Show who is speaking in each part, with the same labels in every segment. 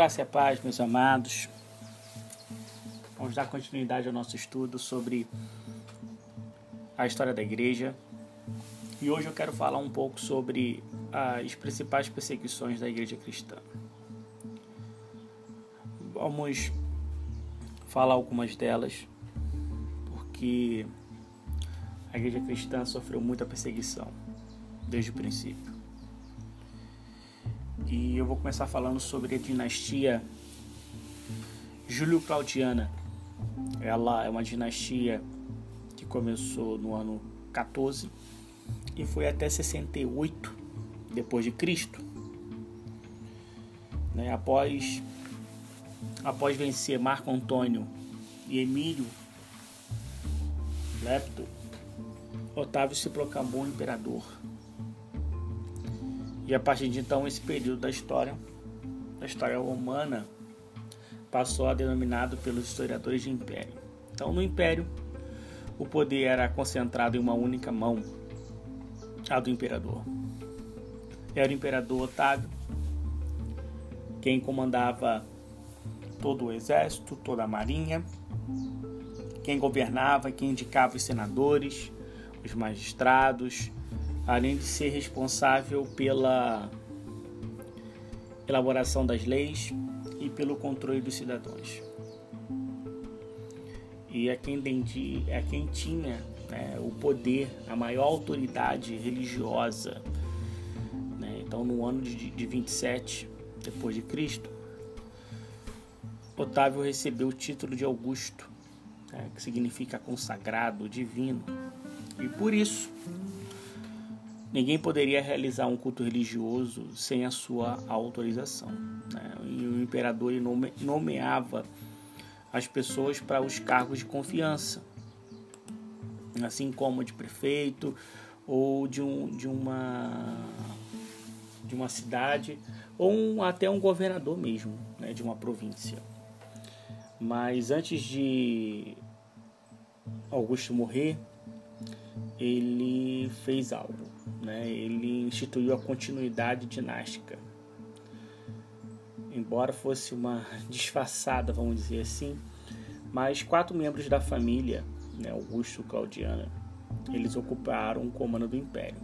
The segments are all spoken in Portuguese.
Speaker 1: Graça e paz, meus amados. Vamos dar continuidade ao nosso estudo sobre a história da igreja. E hoje eu quero falar um pouco sobre as principais perseguições da igreja cristã. Vamos falar algumas delas, porque a igreja cristã sofreu muita perseguição desde o princípio. E eu vou começar falando sobre a dinastia Júlio-Claudiana. Ela é uma dinastia que começou no ano 14 e foi até 68 depois de Cristo. Né? Após após vencer Marco Antônio e Emílio Lepto, Otávio se proclamou imperador e a partir de então, esse período da história, da história romana, passou a denominado pelos historiadores de império. Então, no império, o poder era concentrado em uma única mão, a do imperador. Era o imperador Otávio quem comandava todo o exército, toda a marinha, quem governava, quem indicava os senadores, os magistrados, além de ser responsável pela elaboração das leis e pelo controle dos cidadãos. E é quem, é quem tinha né, o poder, a maior autoridade religiosa. Né? Então, no ano de, de 27 depois de Cristo, Otávio recebeu o título de Augusto, né, que significa consagrado, divino. E por isso Ninguém poderia realizar um culto religioso sem a sua autorização. Né? E o imperador nomeava as pessoas para os cargos de confiança, assim como de prefeito ou de, um, de, uma, de uma cidade, ou um, até um governador mesmo né, de uma província. Mas antes de Augusto morrer, ele fez algo né? Ele instituiu a continuidade dinástica. Embora fosse uma disfarçada, vamos dizer assim, mas quatro membros da família, né, Augusto Claudiana, eles ocuparam o comando do império.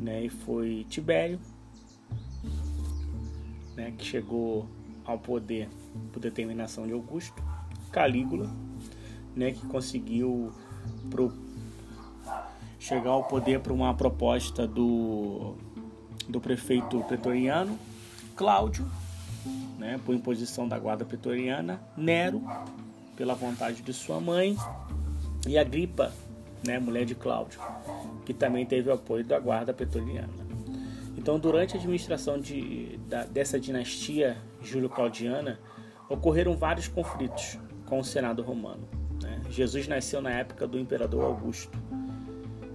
Speaker 1: Né, e foi Tibério, né, que chegou ao poder por determinação de Augusto, Calígula, né, que conseguiu pro, chegar ao poder por uma proposta do, do prefeito pretoriano, Cláudio, né, por imposição da guarda pretoriana, Nero, pela vontade de sua mãe, e Agripa, né, mulher de Cláudio, que também teve o apoio da guarda pretoriana. Então, durante a administração de, da, dessa dinastia júlio-claudiana, ocorreram vários conflitos com o Senado romano. Né? Jesus nasceu na época do imperador Augusto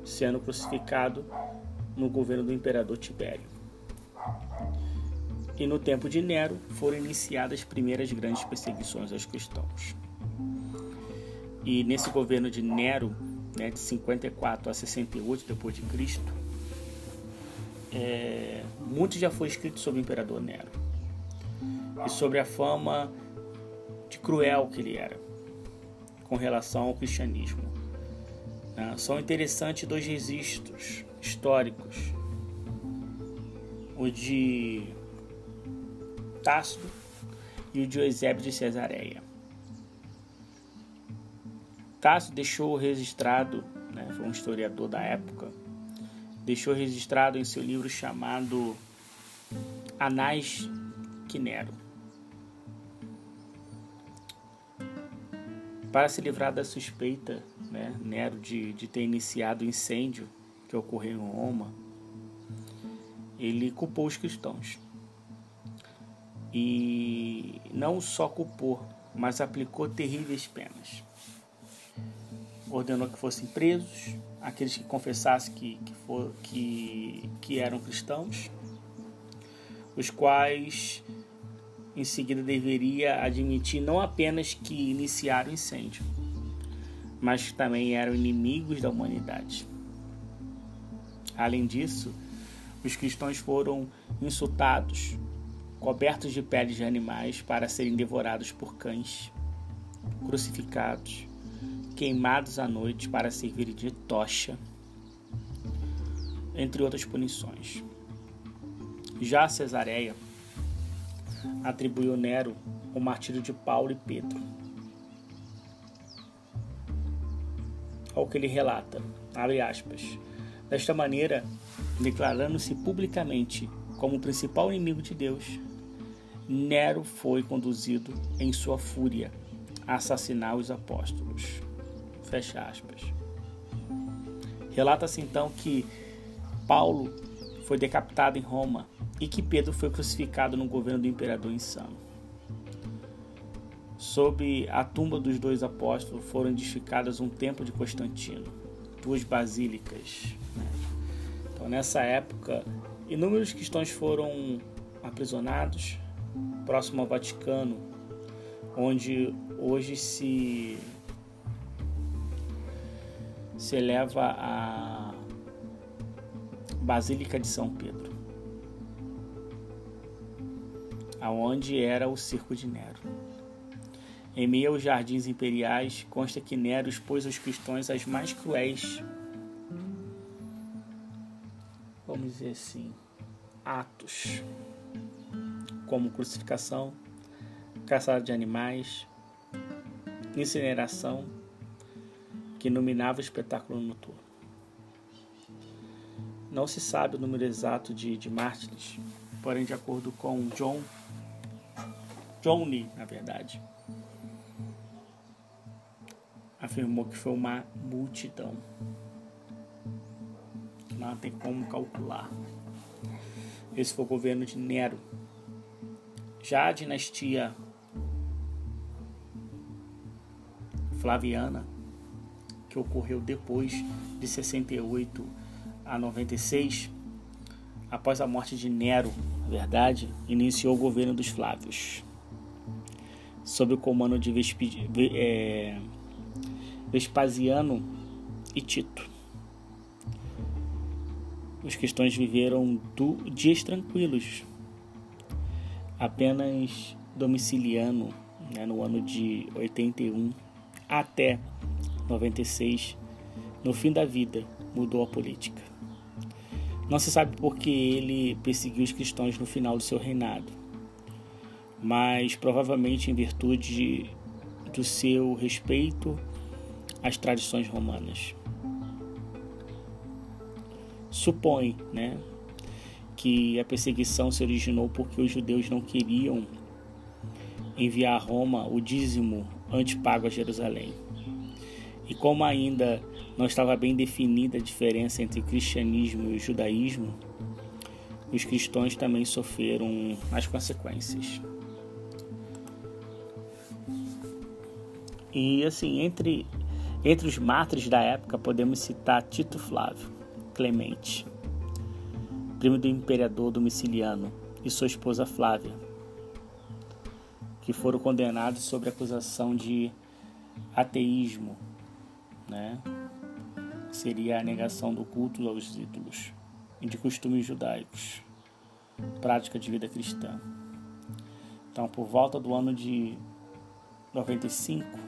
Speaker 1: sendo crucificado no governo do imperador Tibério. E no tempo de Nero foram iniciadas as primeiras grandes perseguições aos cristãos. E nesse governo de Nero, né, de 54 a 68 depois de Cristo, é, muito já foi escrito sobre o imperador Nero e sobre a fama de cruel que ele era com relação ao cristianismo. Né? São interessantes dois registros históricos: o de Tácito e o de Eusébio de Cesareia. Tácito deixou registrado, né, foi um historiador da época, deixou registrado em seu livro chamado Anais Quinero. Para se livrar da suspeita né, Nero de, de ter iniciado o incêndio que ocorreu em Roma, ele culpou os cristãos. E não só culpou, mas aplicou terríveis penas. Ordenou que fossem presos aqueles que confessassem que, que, for, que, que eram cristãos, os quais em seguida deveria admitir não apenas que iniciaram o incêndio, mas também eram inimigos da humanidade. Além disso, os cristãos foram insultados cobertos de peles de animais para serem devorados por cães, crucificados, queimados à noite para servir de tocha, entre outras punições. Já a Cesareia atribuiu Nero o martírio de Paulo e Pedro. Olha o que ele relata, abre aspas. Desta maneira, declarando-se publicamente como o principal inimigo de Deus, Nero foi conduzido em sua fúria a assassinar os apóstolos. Fecha aspas. Relata-se então que Paulo foi decapitado em Roma e que Pedro foi crucificado no governo do imperador insano. Sob a tumba dos dois apóstolos foram edificadas um templo de Constantino, duas basílicas. Né? Então, nessa época, inúmeros cristãos foram aprisionados próximo ao Vaticano, onde hoje se se eleva a Basílica de São Pedro, aonde era o circo de Nero. Em meio aos jardins imperiais, consta que Nero expôs aos cristãos as mais cruéis, vamos dizer assim, atos como crucificação, caçada de animais, incineração, que iluminava o espetáculo noturno. Não se sabe o número exato de, de mártires, porém, de acordo com John, John Lee, na verdade, afirmou que foi uma multidão. Não tem como calcular. Esse foi o governo de Nero, já a dinastia Flaviana, que ocorreu depois de 68 a 96, após a morte de Nero, na verdade, iniciou o governo dos Flávios, sob o comando de Vespi, é, Vespasiano e Tito. Os cristãos viveram dias tranquilos, apenas domiciliano né, no ano de 81 até 96, no fim da vida, mudou a política. Não se sabe por que ele perseguiu os cristãos no final do seu reinado, mas provavelmente em virtude do seu respeito às tradições romanas. Supõe, né, que a perseguição se originou porque os judeus não queriam enviar a Roma o dízimo antepago a Jerusalém. E como ainda não estava bem definida a diferença entre cristianismo e judaísmo, os cristãos também sofreram as consequências. E assim, entre, entre os mártires da época, podemos citar Tito Flávio, Clemente, primo do imperador Domiciliano, e sua esposa Flávia, que foram condenados sob acusação de ateísmo, né? seria a negação do culto aos ídolos e de costumes judaicos, prática de vida cristã. Então, por volta do ano de 95,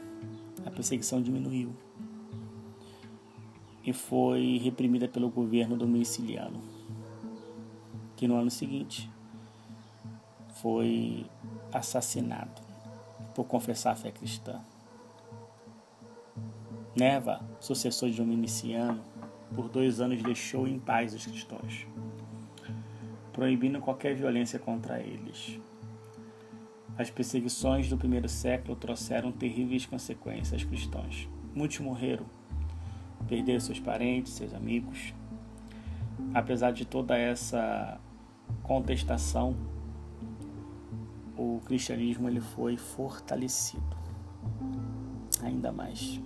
Speaker 1: a perseguição diminuiu e foi reprimida pelo governo domiciliano que no ano seguinte foi assassinado por confessar a fé cristã. Neva, sucessor de Dominiciano, por dois anos deixou em paz os cristãos, proibindo qualquer violência contra eles. As perseguições do primeiro século trouxeram terríveis consequências aos cristãos. Muitos morreram, perderam seus parentes, seus amigos. Apesar de toda essa contestação, o cristianismo ele foi fortalecido ainda mais.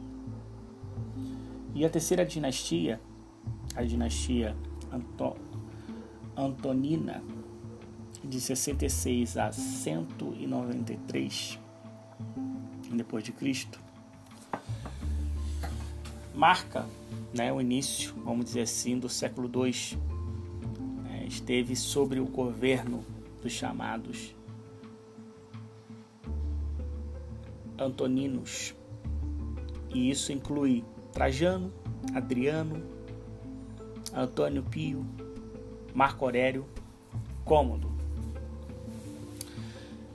Speaker 1: E a terceira dinastia, a dinastia Anto Antonina, de 66 a 193 depois de Cristo, marca né, o início, vamos dizer assim, do século II esteve sobre o governo dos chamados Antoninos. E isso inclui Trajano, Adriano, Antônio Pio, Marco Aurélio, Cômodo.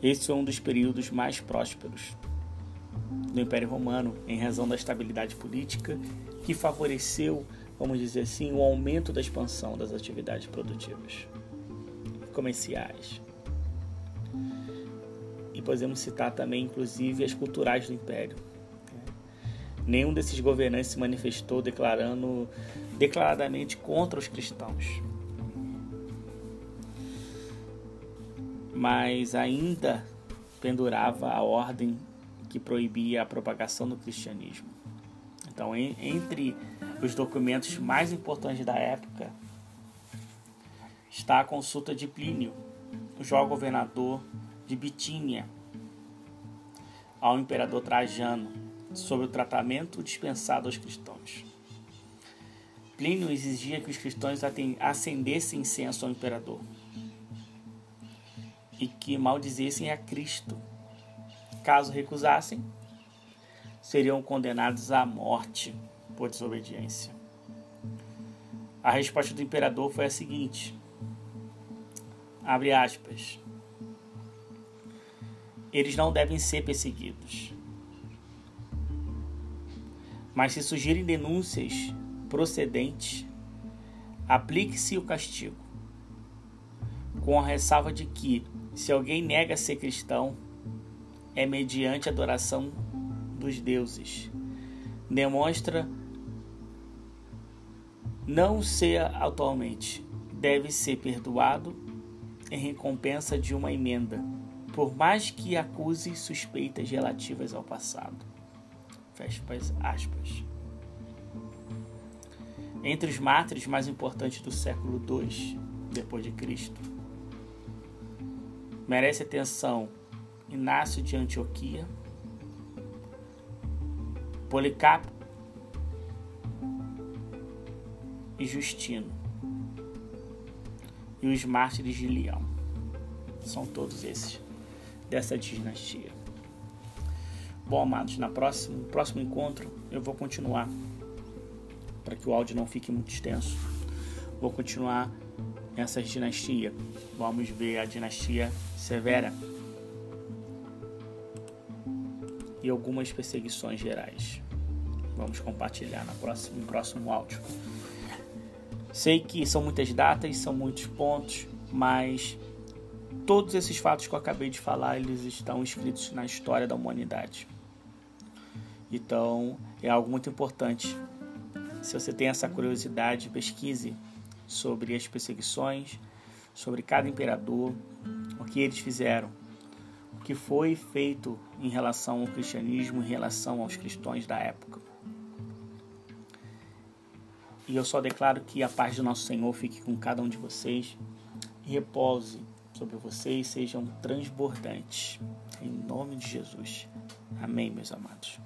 Speaker 1: Esse foi um dos períodos mais prósperos do Império Romano, em razão da estabilidade política que favoreceu, vamos dizer assim, o aumento da expansão das atividades produtivas comerciais. E podemos citar também, inclusive, as culturais do Império. Nenhum desses governantes se manifestou declarando declaradamente contra os cristãos. Mas ainda pendurava a ordem que proibia a propagação do cristianismo. Então, entre os documentos mais importantes da época está a consulta de Plínio, o jovem governador de Bitínia, ao imperador Trajano, sobre o tratamento dispensado aos cristãos. Plínio exigia que os cristãos acendessem incenso ao imperador e que maldizessem a Cristo. Caso recusassem, seriam condenados à morte por desobediência. A resposta do imperador foi a seguinte: abre aspas. Eles não devem ser perseguidos. Mas se surgirem denúncias procedentes, aplique-se o castigo, com a ressalva de que, se alguém nega ser cristão, é mediante adoração dos deuses. Demonstra não ser atualmente. Deve ser perdoado em recompensa de uma emenda, por mais que acuse suspeitas relativas ao passado. Fecha aspas. Entre os mártires mais importantes do século II depois de Cristo, merece atenção Inácio de Antioquia, Policarpo e Justino. E os mártires de Leão. São todos esses dessa dinastia. Bom, amados, na próximo, no próximo encontro eu vou continuar para que o áudio não fique muito extenso. Vou continuar essa dinastia. Vamos ver a dinastia Severa e algumas perseguições gerais. Vamos compartilhar no próximo, no próximo áudio. Sei que são muitas datas, são muitos pontos, mas todos esses fatos que eu acabei de falar, eles estão escritos na história da humanidade. Então, é algo muito importante. Se você tem essa curiosidade, pesquise sobre as perseguições, sobre cada imperador, o que eles fizeram, o que foi feito em relação ao cristianismo, em relação aos cristãos da época. E eu só declaro que a paz do nosso Senhor fique com cada um de vocês e repouse sobre vocês, sejam transbordantes. Em nome de Jesus. Amém, meus amados.